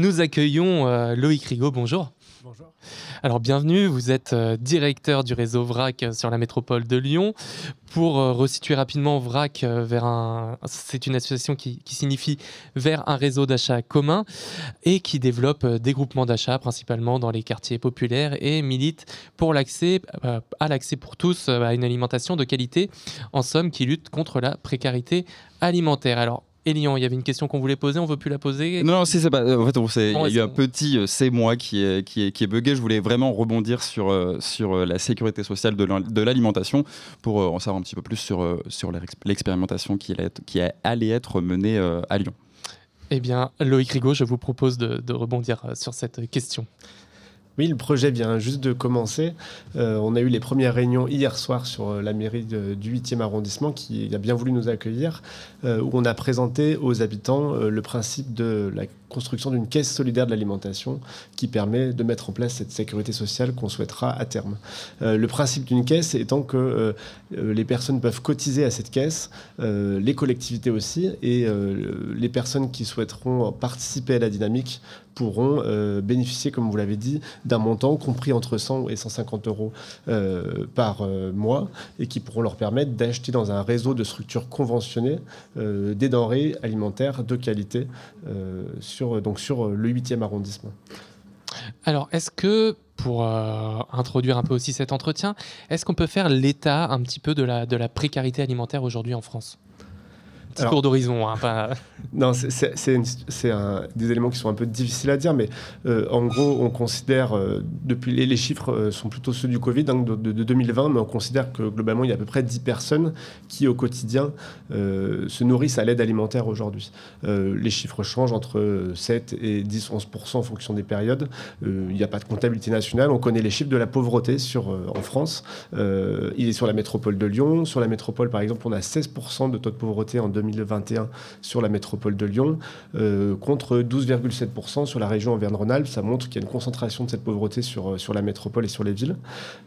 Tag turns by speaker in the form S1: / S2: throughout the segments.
S1: Nous accueillons euh, Loïc Rigaud, bonjour.
S2: Bonjour.
S1: Alors bienvenue, vous êtes euh, directeur du réseau VRAC euh, sur la métropole de Lyon. Pour resituer rapidement VRAC vers un... C'est une association qui, signifie vers un réseau d'achat commun et qui développe des groupements d'achat principalement dans les quartiers populaires et milite pour l'accès à l'accès pour tous à une alimentation de qualité, en somme qui lutte contre la précarité alimentaire. Alors Elian, il y avait une question qu'on voulait poser, on veut plus la poser
S3: Non, c'est pas. En fait, il y a eu un petit euh, c'est moi qui est, qui, est, qui est bugué. Je voulais vraiment rebondir sur, euh, sur euh, la sécurité sociale de l'alimentation pour en savoir un petit peu plus sur, sur l'expérimentation qui, qui allait être menée à Lyon.
S1: Eh bien, Loïc Rigaud, je vous propose de, de rebondir sur cette question.
S2: Oui, le projet vient juste de commencer. Euh, on a eu les premières réunions hier soir sur euh, la mairie du 8e arrondissement qui a bien voulu nous accueillir, euh, où on a présenté aux habitants le principe de la construction d'une caisse solidaire de l'alimentation qui permet de mettre en place cette sécurité sociale qu'on souhaitera à terme. le principe d'une caisse étant que les personnes peuvent cotiser à cette caisse, les collectivités aussi, et les personnes qui souhaiteront participer à la dynamique pourront bénéficier, comme vous l'avez dit, d'un montant compris entre 100 et 150 euros euh, par euh, mois et qui pourront leur permettre d'acheter dans un réseau de structures conventionnées euh, des denrées alimentaires de qualité sur, donc sur le 8e arrondissement.
S1: Alors, est-ce que, pour introduire un peu aussi cet entretien, est-ce qu'on peut faire l'état un petit peu de la précarité alimentaire aujourd'hui en France? Petit cours d'horizon. Hein, pas...
S2: Non, c'est des éléments qui sont un peu difficiles à dire, mais euh, en gros, on considère, euh, depuis les, chiffres euh, sont plutôt ceux du Covid, donc de, 2020, mais on considère que globalement, il y a à peu près 10 personnes qui, au quotidien, se nourrissent à l'aide alimentaire aujourd'hui. les chiffres changent entre 7 et 10, 11% en fonction des périodes. il n'y a pas de comptabilité nationale. On connaît les chiffres de la pauvreté sur, en France. il est sur la métropole de Lyon. Sur la métropole, par exemple, on a 16% de taux de pauvreté en 2020. 2021 sur la métropole de Lyon, euh, contre 12,7% sur la région Auvergne-Rhône-Alpes. Ça montre qu'il y a une concentration de cette pauvreté sur, euh, sur la métropole et sur les villes.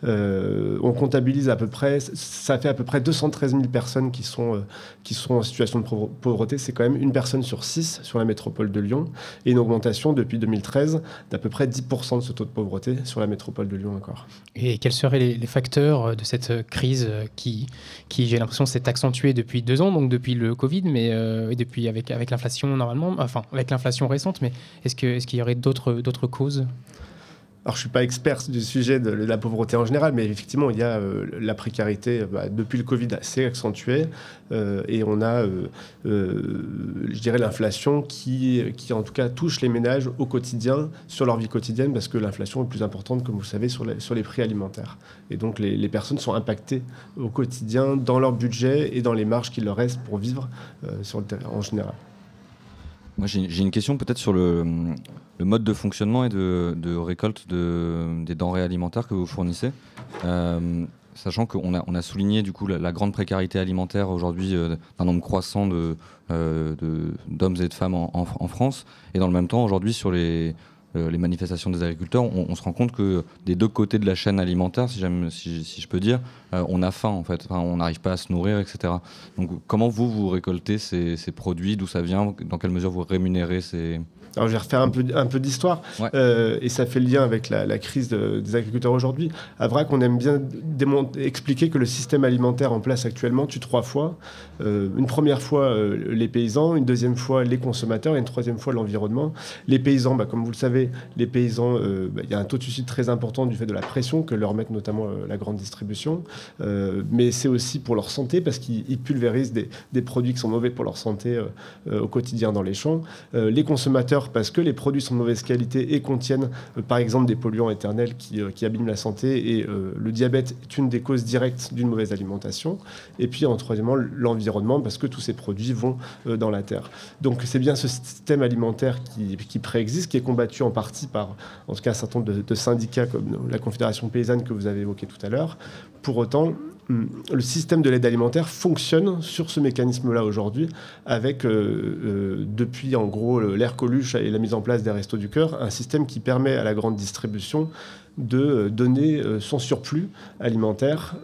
S2: Euh, on comptabilise à peu près, ça fait à peu près 213 000 personnes qui sont, qui sont en situation de pauvreté. C'est quand même une personne sur six sur la métropole de Lyon et une augmentation depuis 2013 d'à peu près 10% de ce taux de pauvreté sur la métropole de Lyon encore.
S4: Et quels seraient les, les facteurs de cette crise qui, qui j'ai l'impression, s'est accentuée depuis deux ans, donc depuis le Covid, mais euh, depuis avec, avec l'inflation normalement, enfin avec l'inflation récente, mais est-ce qu'il est qu'il y aurait d'autres causes?
S2: Alors, je suis pas expert du sujet de la pauvreté en général, mais effectivement, il y a euh, la précarité bah, depuis le Covid assez accentuée, euh, et on a, je dirais, l'inflation qui, qui, en tout cas, touche les ménages au quotidien, sur leur vie quotidienne, parce que l'inflation est plus importante, comme vous le savez, sur les, sur les prix alimentaires. Et donc, les, les, personnes sont impactées au quotidien dans leur budget et dans les marges qu'il leur reste pour vivre sur le terrain en général.
S3: Moi, j'ai une question peut-être sur le, mode de fonctionnement et de, récolte de, des denrées alimentaires que vous fournissez. Euh, sachant qu'on a, souligné du coup la, grande précarité alimentaire aujourd'hui euh, d'un nombre croissant euh, d'hommes et de femmes en, France. Et dans le même temps, aujourd'hui, sur les, les manifestations des agriculteurs, on, se rend compte que des deux côtés de la chaîne alimentaire, si, si, je peux dire, euh, on a faim en fait, on n'arrive pas à se nourrir, etc. Donc comment vous, vous récoltez ces, ces produits, d'où ça vient, dans quelle mesure vous rémunérez ces,
S2: alors je vais refaire un peu, un peu d'histoire, euh, et ça fait le lien avec la, crise des agriculteurs aujourd'hui. À VRAC, on aime bien expliquer que le système alimentaire en place actuellement tue trois fois. Euh, une première fois euh, les paysans, une deuxième fois les consommateurs, et une troisième fois l'environnement. Les paysans, bah, comme vous le savez, les paysans, bah, il y a un taux de suicide très important du fait de la pression que leur met notamment la grande distribution, mais c'est aussi pour leur santé, parce qu'ils pulvérisent des, des, produits qui sont mauvais pour leur santé au quotidien dans les champs. les consommateurs, parce que les produits sont de mauvaise qualité et contiennent euh, par exemple des polluants éternels qui, euh, abîment la santé et euh, le diabète est une des causes directes d'une mauvaise alimentation. Et puis en troisièmement l'environnement parce que tous ces produits vont dans la terre. Donc c'est bien ce système alimentaire qui, préexiste, qui est combattu en partie par en tout cas un certain nombre de, de syndicats comme la Confédération paysanne que vous avez évoqué tout à l'heure. Pour autant, le système de l'aide alimentaire fonctionne sur ce mécanisme-là aujourd'hui, avec depuis en gros l'air Coluche et la mise en place des Restos du Cœur, un système qui permet à la grande distribution de donner euh, son surplus alimentaire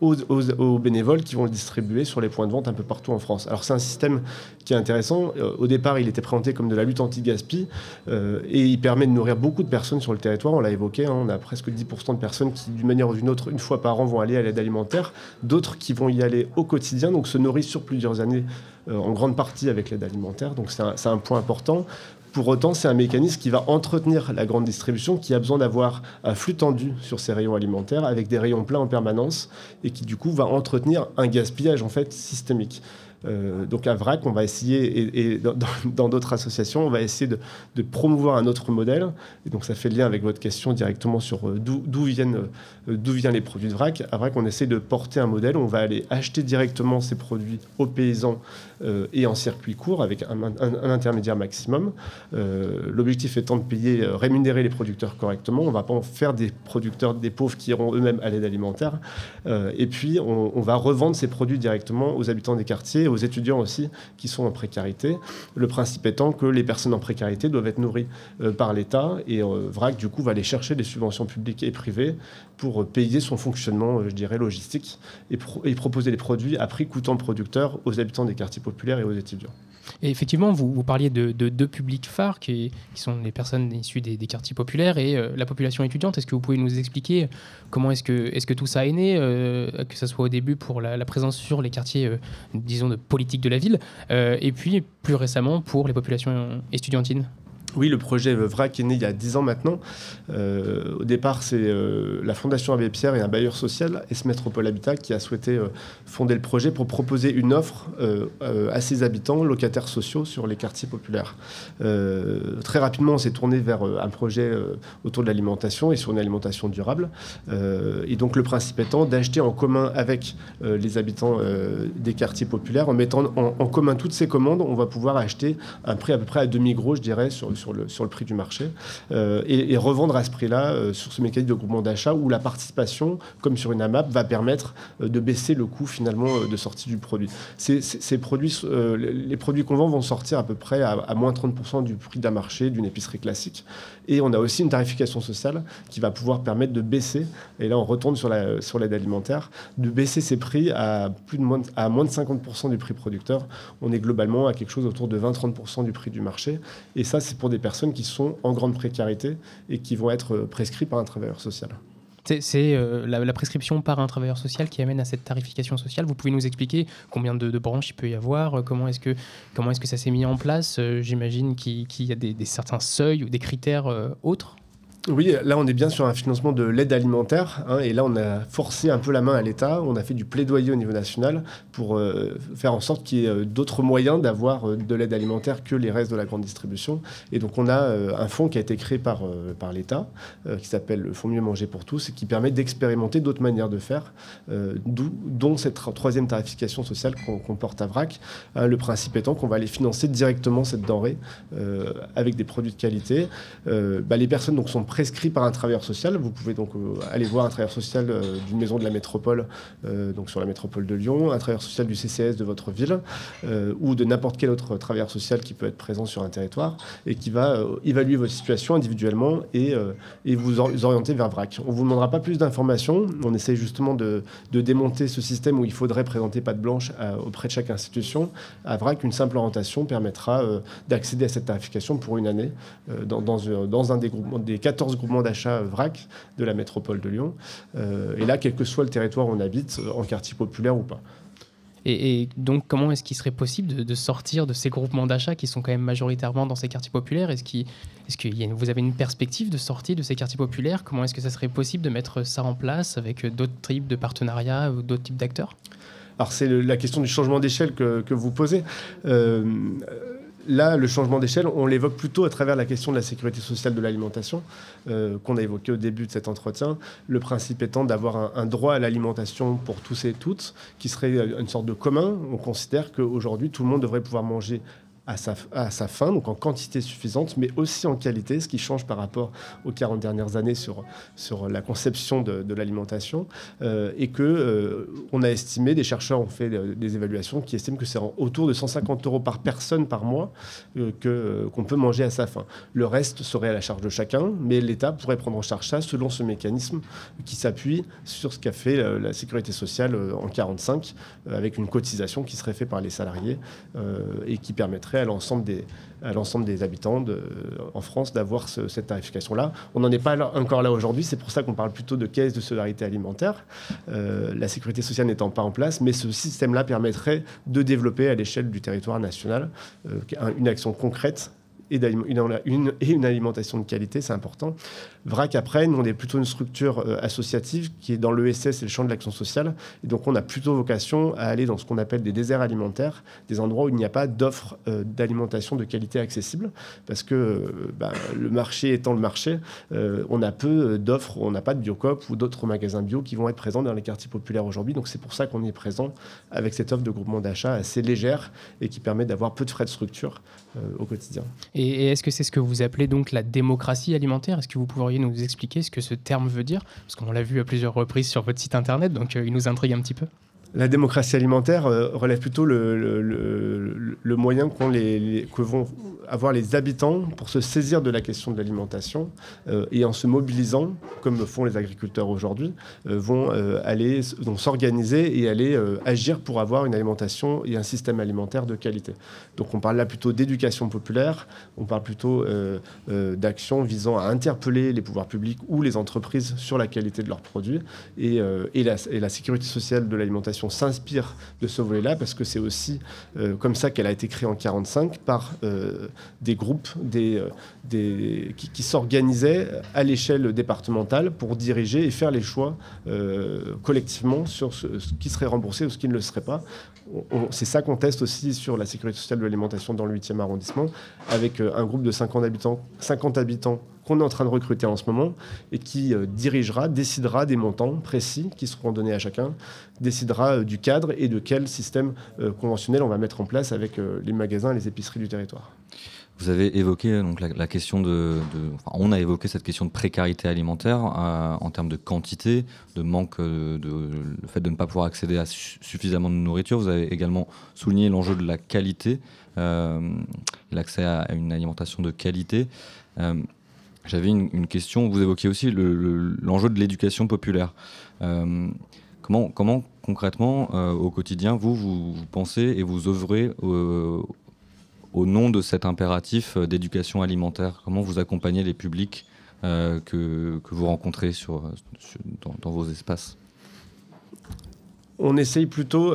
S2: aux, bénévoles qui vont le distribuer sur les points de vente un peu partout en France. Alors c'est un système qui est intéressant. Euh, au départ, il était présenté comme de la lutte anti-gaspi euh, et il permet de nourrir beaucoup de personnes sur le territoire. On l'a évoqué, hein, on a presque 10% de personnes qui, d'une manière ou d'une autre, une fois par an, vont aller à l'aide alimentaire. D'autres qui vont y aller au quotidien, donc se nourrissent sur plusieurs années euh, en grande partie avec l'aide alimentaire. Donc c'est un, un point important. Pour autant, c'est un mécanisme qui va entretenir la grande distribution, qui a besoin d'avoir un flux tendu sur ses rayons alimentaires avec des rayons pleins en permanence et qui du coup va entretenir un gaspillage en fait systémique. Euh, donc à VRAC, on va essayer, et, dans d'autres associations, on va essayer de, promouvoir un autre modèle. Et donc ça fait le lien avec votre question directement sur euh, d'où viennent, euh, viennent les produits de VRAC. À VRAC, on essaie de porter un modèle on va aller acheter directement ces produits aux paysans et en circuit court avec un, intermédiaire maximum. L'objectif étant de payer, rémunérer les producteurs correctement. On ne va pas en faire des producteurs, des pauvres qui iront eux-mêmes à l'aide alimentaire. et puis on, on va revendre ces produits directement aux habitants des quartiers, aux étudiants aussi qui sont en précarité. Le principe étant que les personnes en précarité doivent être nourries euh, par l'État et euh, VRAC, du coup, va aller chercher des subventions publiques et privées pour euh, payer son fonctionnement, je dirais, logistique et, proposer des produits à prix coûtant producteur aux habitants des quartiers populaires et aux étudiants.
S4: Et effectivement, vous, parliez de, deux publics phares qui, sont les personnes issues des, quartiers populaires et euh, la population étudiante. Est-ce que vous pouvez nous expliquer comment est-ce que, est -ce que tout ça est né, euh, que ce soit au début pour la, présence sur les quartiers, euh, disons, de politique de la ville, et puis plus récemment pour les populations étudiantines?
S2: Oui, le projet VRAC est né il y a 10 ans maintenant. Euh, au départ, c'est euh, la Fondation Abbé Pierre et un bailleur social, S Métropole Habitat, qui a souhaité euh, fonder le projet pour proposer une offre à ses habitants, locataires sociaux, sur les quartiers populaires. très rapidement, on s'est tourné vers un projet autour de l'alimentation et sur une alimentation durable. et donc, le principe étant d'acheter en commun avec les habitants des quartiers populaires, en mettant en, commun toutes ces commandes, on va pouvoir acheter un prix à peu près à demi-gros, je dirais, sur, sur sur le, prix du marché, euh, et, revendre à ce prix-là euh, sur ce mécanisme de groupement d'achat où la participation, comme sur une AMAP, va permettre euh, de baisser le coût finalement de sortie du produit. Ces, produits, les produits qu'on vend vont sortir à peu près à, moins 30% du prix d'un marché, d'une épicerie classique. Et on a aussi une tarification sociale qui va pouvoir permettre de baisser, et là on retourne sur l'aide alimentaire, de baisser ces prix à, plus de moins, à moins de 50% du prix producteur. On est globalement à quelque chose autour de 20-30% du prix du marché. Et ça, c'est pour des personnes qui sont en grande précarité et qui vont être prescrites par un travailleur social.
S4: C'est euh, la, prescription par un travailleur social qui amène à cette tarification sociale. Vous pouvez nous expliquer combien de, branches il peut y avoir Comment est-ce que, est que ça s'est mis en place euh, J'imagine qu'il y a des, certains seuils ou des critères euh, autres?
S2: Oui, là on est bien sur un financement de l'aide alimentaire, hein, et là on a forcé un peu la main à l'État, on a fait du plaidoyer au niveau national pour euh, faire en sorte qu'il y ait euh, d'autres moyens d'avoir euh, de l'aide alimentaire que les restes de la grande distribution. Et donc on a un fonds qui a été créé par, par l'État, qui s'appelle le Fonds Mieux Manger pour tous, et qui permet d'expérimenter d'autres manières de faire, dont cette troisième tarification sociale qu'on porte à VRAC. Hein, le principe étant qu'on va aller financer directement cette denrée avec des produits de qualité. Bah, les personnes donc, sont prescrit par un travailleur social. Vous pouvez donc euh, aller voir un travailleur social euh, d'une maison de la métropole, euh, donc sur la métropole de Lyon, un travailleur social du CCS de votre ville, ou de n'importe quel autre travailleur social qui peut être présent sur un territoire et qui va évaluer votre situation individuellement et, et vous orienter vers VRAC. On ne vous demandera pas plus d'informations. On essaye justement de, de, démonter ce système où il faudrait présenter patte blanche auprès de chaque institution. À VRAC, une simple orientation permettra d'accéder à cette tarification pour une année dans, dans, dans un des, groupements, des 14 groupements d'achat VRAC de la métropole de Lyon. Euh, et là, quel que soit le territoire où on habite, euh, en quartier populaire ou pas.
S4: Et, donc, comment est-ce qu'il serait possible de, sortir de ces groupements d'achat qui sont quand même majoritairement dans ces quartiers populaires? Est-ce que est vous avez une perspective de sortie de ces quartiers populaires? Comment est-ce que ça serait possible de mettre ça en place avec d'autres types de partenariats ou d'autres types d'acteurs?
S2: Alors, c'est la question du changement d'échelle que, que, vous posez. Euh, Là, le changement d'échelle, on l'évoque plutôt à travers la question de la sécurité sociale de l'alimentation, euh, qu'on a évoqué au début de cet entretien. Le principe étant d'avoir un, droit à l'alimentation pour tous et toutes, qui serait une sorte de commun. On considère qu'aujourd'hui, tout le monde devrait pouvoir manger à sa, fin, donc en quantité suffisante, mais aussi en qualité, ce qui change par rapport aux 40 dernières années sur, sur la conception de, l'alimentation, euh, et que euh, on a estimé, des chercheurs ont fait des évaluations qui estiment que c'est autour de 150 euros par personne par mois euh, que, qu'on peut manger à sa faim. Le reste serait à la charge de chacun, mais l'État pourrait prendre en charge ça selon ce mécanisme qui s'appuie sur ce qu'a fait la, la sécurité sociale en 45, avec une cotisation qui serait faite par les salariés et qui permettrait à l'ensemble des, habitants en France d'avoir cette tarification-là. On n'en est pas encore là aujourd'hui, c'est pour ça qu'on parle plutôt de caisse de solidarité alimentaire, euh, la sécurité sociale n'étant pas en place, mais ce système-là permettrait de développer à l'échelle du territoire national euh, une action concrète et, une, alimentation de qualité, c'est important. VRAC, après, nous, on est plutôt une structure euh, associative qui est dans l'ESS et le champ de l'action sociale. Et donc, on a plutôt vocation à aller dans ce qu'on appelle des déserts alimentaires, des endroits où il n'y a pas d'offres euh, d'alimentation de qualité accessible. Parce que euh, bah, le marché étant le marché, on a peu d'offres, on n'a pas de Biocop ou d'autres magasins bio qui vont être présents dans les quartiers populaires aujourd'hui. Donc, c'est pour ça qu'on est présent avec cette offre de groupement d'achat assez légère et qui permet d'avoir peu de frais de structure au quotidien.
S4: Et, est-ce que c'est ce que vous appelez donc la démocratie alimentaire? Est-ce que vous pourriez nous expliquer ce que ce terme veut dire? Parce qu'on l'a vu à plusieurs reprises sur votre site internet, donc euh, il nous intrigue un petit peu.
S2: La démocratie alimentaire euh, relève plutôt le, moyen que vont avoir les habitants pour se saisir de la question de l'alimentation euh, et en se mobilisant, comme le font les agriculteurs aujourd'hui, euh, vont aller s'organiser et aller agir pour avoir une alimentation et un système alimentaire de qualité. Donc on parle là plutôt d'éducation populaire, on parle plutôt d'actions visant à interpeller les pouvoirs publics ou les entreprises sur la qualité de leurs produits et la sécurité sociale de l'alimentation s'inspire de ce volet-là parce que c'est aussi euh, comme ça qu'elle a été créée en 1945 par euh, des groupes euh, qui, s'organisaient à l'échelle départementale pour diriger et faire les choix collectivement sur ce, qui serait remboursé ou ce qui ne le serait pas. C'est ça qu'on teste aussi sur la sécurité sociale de l'alimentation dans le 8e arrondissement avec un groupe de 50 habitants, 50 habitants qu'on est en train de recruter en ce moment et qui euh, dirigera, décidera des montants précis qui seront donnés à chacun, décidera euh, du cadre et de quel système euh, conventionnel on va mettre en place avec les magasins et les épiceries du territoire.
S3: Vous avez évoqué donc la, question de, on a évoqué cette question de précarité alimentaire en termes de quantité, de manque, de, le fait de ne pas pouvoir accéder à suffisamment de nourriture. Vous avez également souligné l'enjeu de la qualité, l'accès à, une alimentation de qualité. J'avais une, question. Vous évoquiez aussi l'enjeu de l'éducation populaire. Euh, comment, comment concrètement, euh, au quotidien, vous, vous, pensez et vous œuvrez au, nom de cet impératif d'éducation alimentaire? Comment vous accompagnez les publics euh, que, vous rencontrez dans, vos espaces?
S2: On essaye plutôt,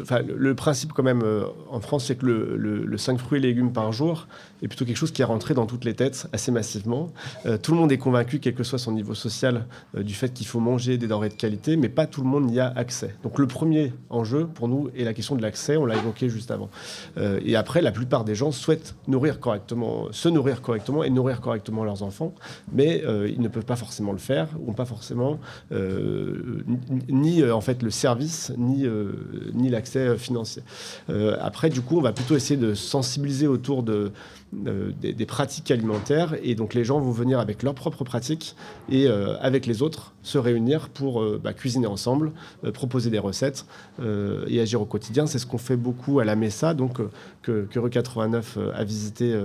S2: enfin, le, principe quand même en France, c'est que le, le, 5 fruits et légumes par jour, est plutôt quelque chose qui est rentré dans toutes les têtes assez massivement. Euh, tout le monde est convaincu, quel que soit son niveau social, euh, du fait qu'il faut manger des denrées de qualité, mais pas tout le monde n'y a accès. Donc le premier enjeu pour nous est la question de l'accès, on l'a évoqué juste avant. Euh, et après, la plupart des gens souhaitent nourrir correctement, se nourrir correctement et nourrir correctement leurs enfants, mais ils ne peuvent pas forcément le faire, ou pas forcément ni en fait le service, ni, ni l'accès financier. après, du coup, on va plutôt essayer de sensibiliser autour de euh, des, pratiques alimentaires. Et donc les gens vont venir avec leurs propres pratiques et euh, avec les autres se réunir pour euh, bah, cuisiner ensemble, proposer des recettes et agir au quotidien. C'est ce qu'on fait beaucoup à la MESA, donc que, que Rue 89 a visité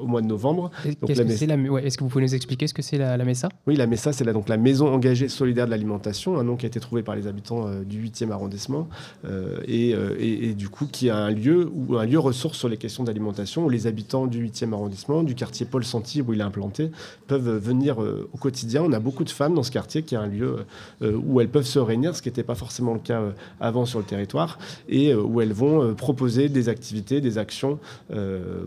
S2: au mois de novembre.
S4: Est-ce que, vous pouvez nous expliquer ce que c'est la, MESA
S2: Oui, la MESA, c'est la, donc la Maison engagée solidaire de l'alimentation, un nom qui a été trouvé par les habitants du 8e arrondissement et, et, du coup qui a un lieu ou un lieu ressource sur les questions d'alimentation où les habitants du 8e arrondissement, du quartier Paul Santi où il est implanté, peuvent venir euh, au quotidien. On a beaucoup de femmes dans ce quartier qui est un lieu euh, où elles peuvent se réunir, ce qui n'était pas forcément le cas euh, avant sur le territoire, et où elles vont proposer des activités, des actions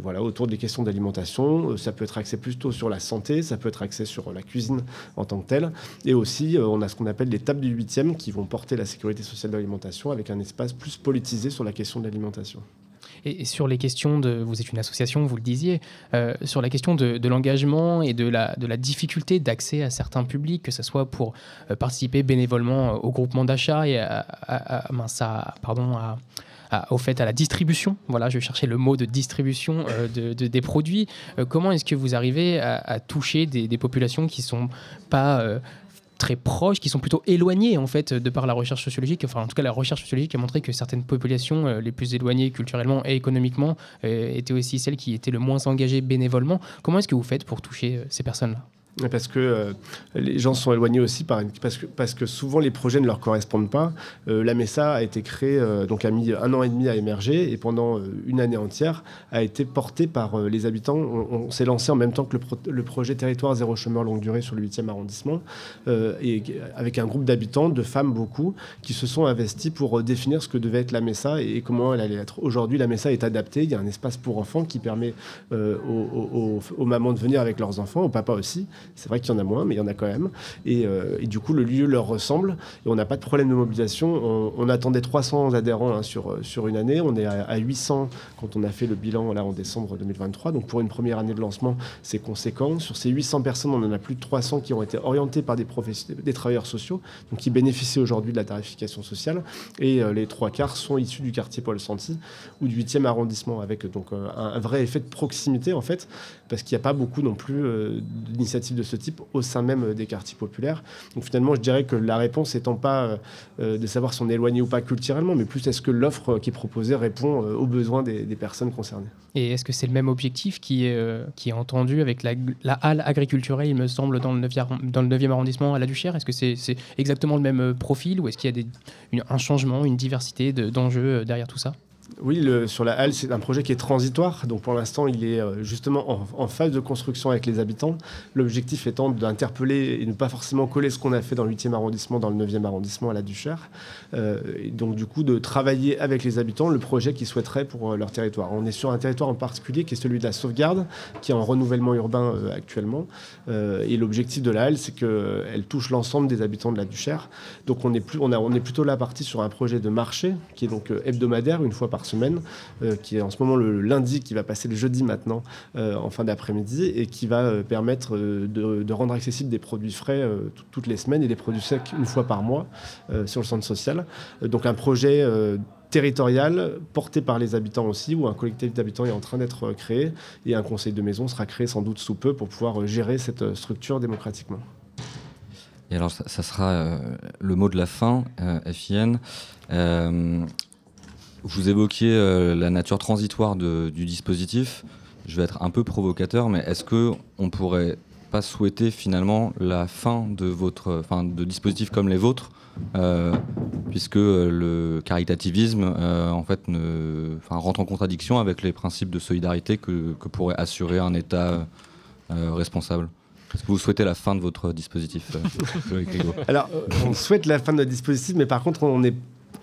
S2: voilà, autour des questions d'alimentation. Ça peut être axé plutôt sur la santé, ça peut être axé sur la cuisine en tant que telle. Et aussi, on a ce qu'on appelle les tables du 8e qui vont porter la sécurité sociale de l'alimentation avec un espace plus politisé sur la question de l'alimentation.
S4: Et, sur les questions de, vous êtes une association, vous le disiez, euh, sur la question de, l'engagement et de la, de la difficulté d'accès à certains publics, que ce soit pour euh, participer bénévolement au groupement d'achat et à, pardon, au fait à la distribution. Voilà, je cherchais le mot de distribution de, des produits. comment est-ce que vous arrivez à, toucher des, populations qui sont pas très proches, qui sont plutôt éloignés en fait de par la recherche sociologique. Enfin, en tout cas, la recherche sociologique a montré que certaines populations euh, les plus éloignées culturellement et économiquement euh, étaient aussi celles qui étaient le moins engagées bénévolement. Comment est-ce que vous faites pour toucher euh, ces personnes-là?
S2: Parce que euh, les gens sont éloignés aussi par parce, que, souvent les projets ne leur correspondent pas. Euh, la MESA a été créée, euh, donc a mis un an et demi à émerger et pendant une année entière a été portée par les habitants. On, s'est lancé en même temps que le, projet Territoire zéro chômeur longue durée sur le 8e arrondissement et avec un groupe d'habitants, de femmes beaucoup, qui se sont investis pour définir ce que devait être la MESA et, comment elle allait être. Aujourd'hui, la MESA est adaptée. Il y a un espace pour enfants qui permet aux mamans de venir avec leurs enfants, aux papas aussi. C'est vrai qu'il y en a moins, mais il y en a quand même. Euh, et, du coup, le lieu leur ressemble. Et on n'a pas de problème de mobilisation. On, attendait 300 adhérents hein, sur, sur une année. On est à, 800 quand on a fait le bilan là, en décembre 2023. Donc pour une première année de lancement, c'est conséquent. Sur ces 800 personnes, on en a plus de 300 qui ont été orientés par des, travailleurs sociaux, donc qui bénéficient aujourd'hui de la tarification sociale. Et euh, les trois quarts sont issus du quartier Paul Santi ou du 8e arrondissement, avec donc euh, un, vrai effet de proximité en fait, parce qu'il n'y a pas beaucoup non plus d'initiatives de ce type au sein même des quartiers populaires. Donc finalement, je dirais que la réponse étant pas euh, euh, de savoir si on est éloigné ou pas culturellement, mais plus est-ce que l'offre qui est proposée répond euh, aux besoins des, personnes concernées.
S4: Et est-ce que c'est le même objectif qui est, entendu avec la, halle agriculturelle, il me semble, dans le 9e, dans le 9e arrondissement à la Duchère? Est-ce que c'est exactement le même profil ou est-ce qu'il y a un changement, une diversité d'enjeux derrière tout ça?
S2: Oui, sur la halle, c'est un projet qui est transitoire. Donc pour l'instant, il est euh, justement en, phase de construction avec les habitants. L'objectif étant d'interpeller et ne pas forcément coller ce qu'on a fait dans le 8e arrondissement, dans le 9e arrondissement à la Duchère. Euh, et donc du coup, de travailler avec les habitants le projet qu'ils souhaiteraient pour euh, leur territoire. On est sur un territoire en particulier qui est celui de la sauvegarde, qui est en renouvellement urbain actuellement. et l'objectif de la halle, c'est qu'elle touche l'ensemble des habitants de la Duchère. Donc on est, on est plutôt là parti sur un projet de marché qui est donc hebdomadaire, une fois par semaine, euh, qui est en ce moment le lundi, qui va passer le jeudi maintenant, euh, en fin d'après-midi, et qui va euh, permettre de, rendre accessible des produits frais toutes les semaines et des produits secs une fois par mois sur le centre social. donc un projet territorial porté par les habitants aussi, où un collectif d'habitants est en train d'être créé, et un conseil de maison sera créé sans doute sous peu pour pouvoir gérer cette structure démocratiquement.
S3: Et alors, ça, sera le mot de la fin, FIN. Vous évoquiez euh, la nature transitoire du dispositif. Je vais être un peu provocateur, mais est-ce que on pourrait pas souhaiter finalement la fin de votre, enfin, de dispositifs comme les vôtres, euh, puisque le caritativisme euh, en fait rentre en contradiction avec les principes de solidarité que, pourrait assurer un État responsable? Est-ce que vous souhaitez la fin de votre dispositif
S2: Alors, on souhaite la fin de notre dispositif, mais par contre, on est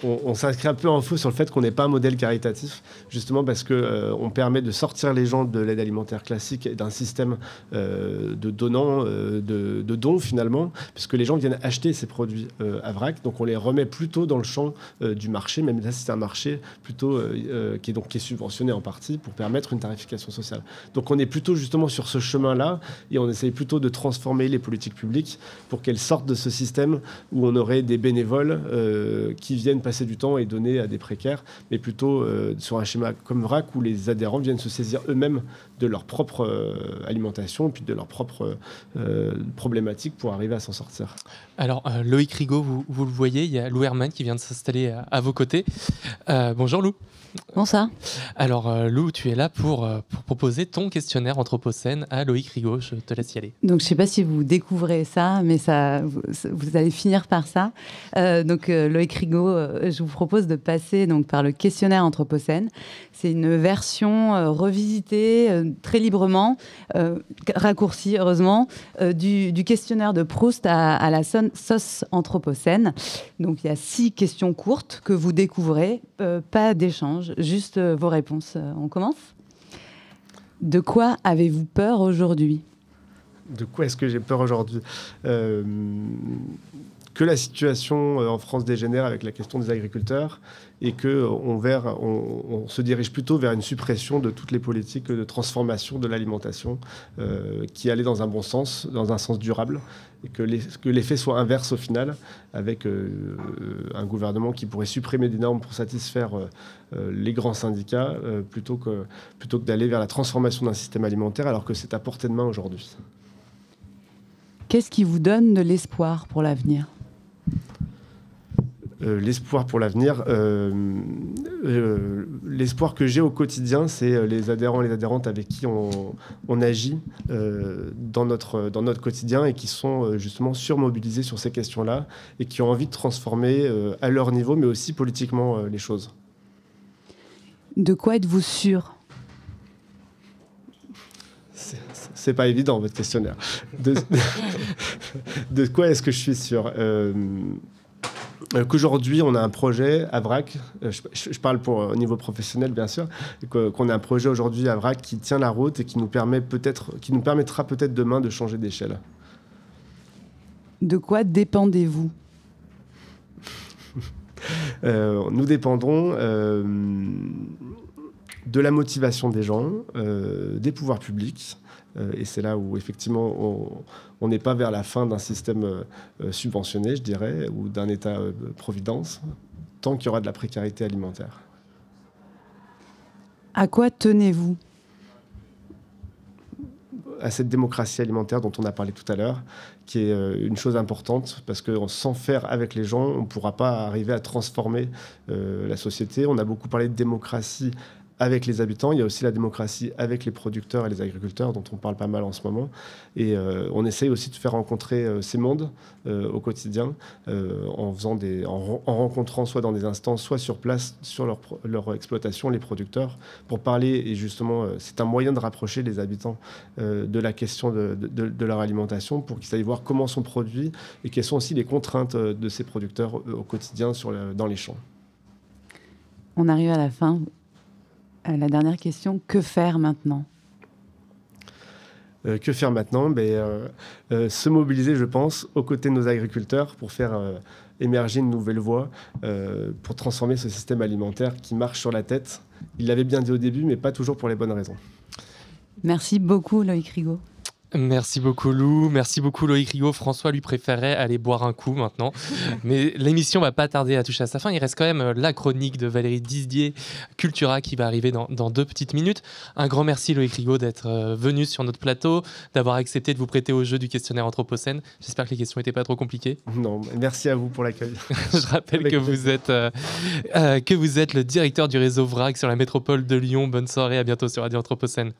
S2: on, s'inscrit un peu en faux sur le fait qu'on n'est pas un modèle caritatif, justement parce qu'on euh, permet de sortir les gens de l'aide alimentaire classique et d'un système euh, de donnants, euh, de, dons finalement, puisque les gens viennent acheter ces produits à vrac, donc on les remet plutôt dans le champ du marché, même là c'est un marché plutôt qui, est donc, qui est subventionné en partie pour permettre une tarification sociale. Donc on est plutôt justement sur ce chemin-là et on essaye plutôt de transformer les politiques publiques pour qu'elles sortent de ce système où on aurait des bénévoles qui viennent passer du temps et donner à des précaires, mais plutôt euh, sur un schéma comme VRAC où les adhérents viennent se saisir eux-mêmes de leur propre euh, alimentation et puis de leurs propres euh, problématiques pour arriver à s'en sortir.
S1: Alors, Loïc Rigaud, vous, vous, le voyez, il y a Lou Herman qui vient de s'installer à, vos côtés. bonjour Lou.
S5: Bonsoir.
S1: Alors Lou, tu es là pour, pour, proposer ton questionnaire Anthropocène à Loïc Rigaud. Je te laisse y aller.
S5: Donc je ne sais pas si vous découvrez ça, mais ça, vous, vous allez finir par ça. donc Loïc Rigaud euh, je vous propose de passer donc par le questionnaire Anthropocène. C'est une version euh, revisitée euh, très librement, raccourcie heureusement, du, questionnaire de Proust à, la sauce Anthropocène. Donc il y a six questions courtes que vous découvrez, pas d'échange, juste vos réponses. on commence? De quoi avez-vous peur aujourd'hui?
S2: De quoi est-ce que j'ai peur aujourd'hui? Que la situation en France dégénère avec la question des agriculteurs et que on, on, se dirige plutôt vers une suppression de toutes les politiques de transformation de l'alimentation qui allaient dans un bon sens, dans un sens durable, et que l'effet soit inverse au final, avec un gouvernement qui pourrait supprimer des normes pour satisfaire les grands syndicats plutôt que d'aller vers la transformation d'un système alimentaire alors que c'est à portée de main aujourd'hui.
S5: Qu'est-ce qui vous donne de l'espoir pour l'avenir?
S2: Euh, l'espoir pour l'avenir. Euh, euh, l'espoir que j'ai au quotidien, c'est les adhérents et les adhérentes avec qui on, agit dans, notre, dans notre quotidien et qui sont justement surmobilisés sur ces questions-là et qui ont envie de transformer à leur niveau, mais aussi politiquement, les choses.
S5: De quoi êtes-vous sûr?
S2: C'est pas évident votre questionnaire. De, de quoi est-ce que je suis sûr? Qu'aujourd'hui, on a un projet à VRAC, euh, je, parle pour au niveau professionnel bien sûr, qu'on a un projet aujourd'hui à VRAC qui tient la route et qui nous, permet peut-être, qui nous permettra peut-être demain de changer d'échelle.
S5: De quoi dépendez-vous?
S2: Euh, Nous dépendons de la motivation des gens, des pouvoirs publics, euh, et c'est là où effectivement on n'est pas vers la fin d'un système euh, euh, subventionné, je dirais, ou d'un État-providence, tant qu'il y aura de la précarité alimentaire.
S5: À quoi tenez-vous?
S2: À cette démocratie alimentaire dont on a parlé tout à l'heure, qui est une chose importante, parce que sans faire avec les gens, on ne pourra pas arriver à transformer la société. On a beaucoup parlé de démocratie avec les habitants. Il y a aussi la démocratie avec les producteurs et les agriculteurs, dont on parle pas mal en ce moment. Et euh, on essaye aussi de faire rencontrer euh, ces mondes euh, au quotidien, en, faisant des, en, rencontrant soit dans des instances, soit sur place, sur leur, exploitation, les producteurs, pour parler. Et justement, c'est un moyen de rapprocher les habitants de la question de, leur alimentation, pour qu'ils aillent voir comment sont produits et quelles sont aussi les contraintes de ces producteurs au quotidien dans les champs.
S5: On arrive à la fin. Euh, la dernière question, que faire maintenant?
S2: Euh, que faire maintenant? Ben, euh, Se mobiliser, je pense, aux côtés de nos agriculteurs pour faire émerger une nouvelle voie, pour transformer ce système alimentaire qui marche sur la tête. Il l'avait bien dit au début, mais pas toujours pour les bonnes raisons.
S5: Merci beaucoup, Loïc Rigaud.
S1: Merci beaucoup Lou, merci beaucoup Loïc Rigaud. François lui préférait aller boire un coup maintenant. Mais l'émission va pas tarder à toucher à sa fin. Il reste quand même euh, la chronique de Valérie Dizier, Cultura, qui va arriver dans, deux petites minutes. Un grand merci Loïc Rigaud d'être euh, venu sur notre plateau, d'avoir accepté de vous prêter au jeu du questionnaire Anthropocène. J'espère que les questions n'étaient pas trop compliquées.
S2: Non, merci à vous pour l'accueil.
S1: Je rappelle que vous, êtes, euh, que vous êtes le directeur du réseau VRAC sur la métropole de Lyon. Bonne soirée, à bientôt sur Radio Anthropocène.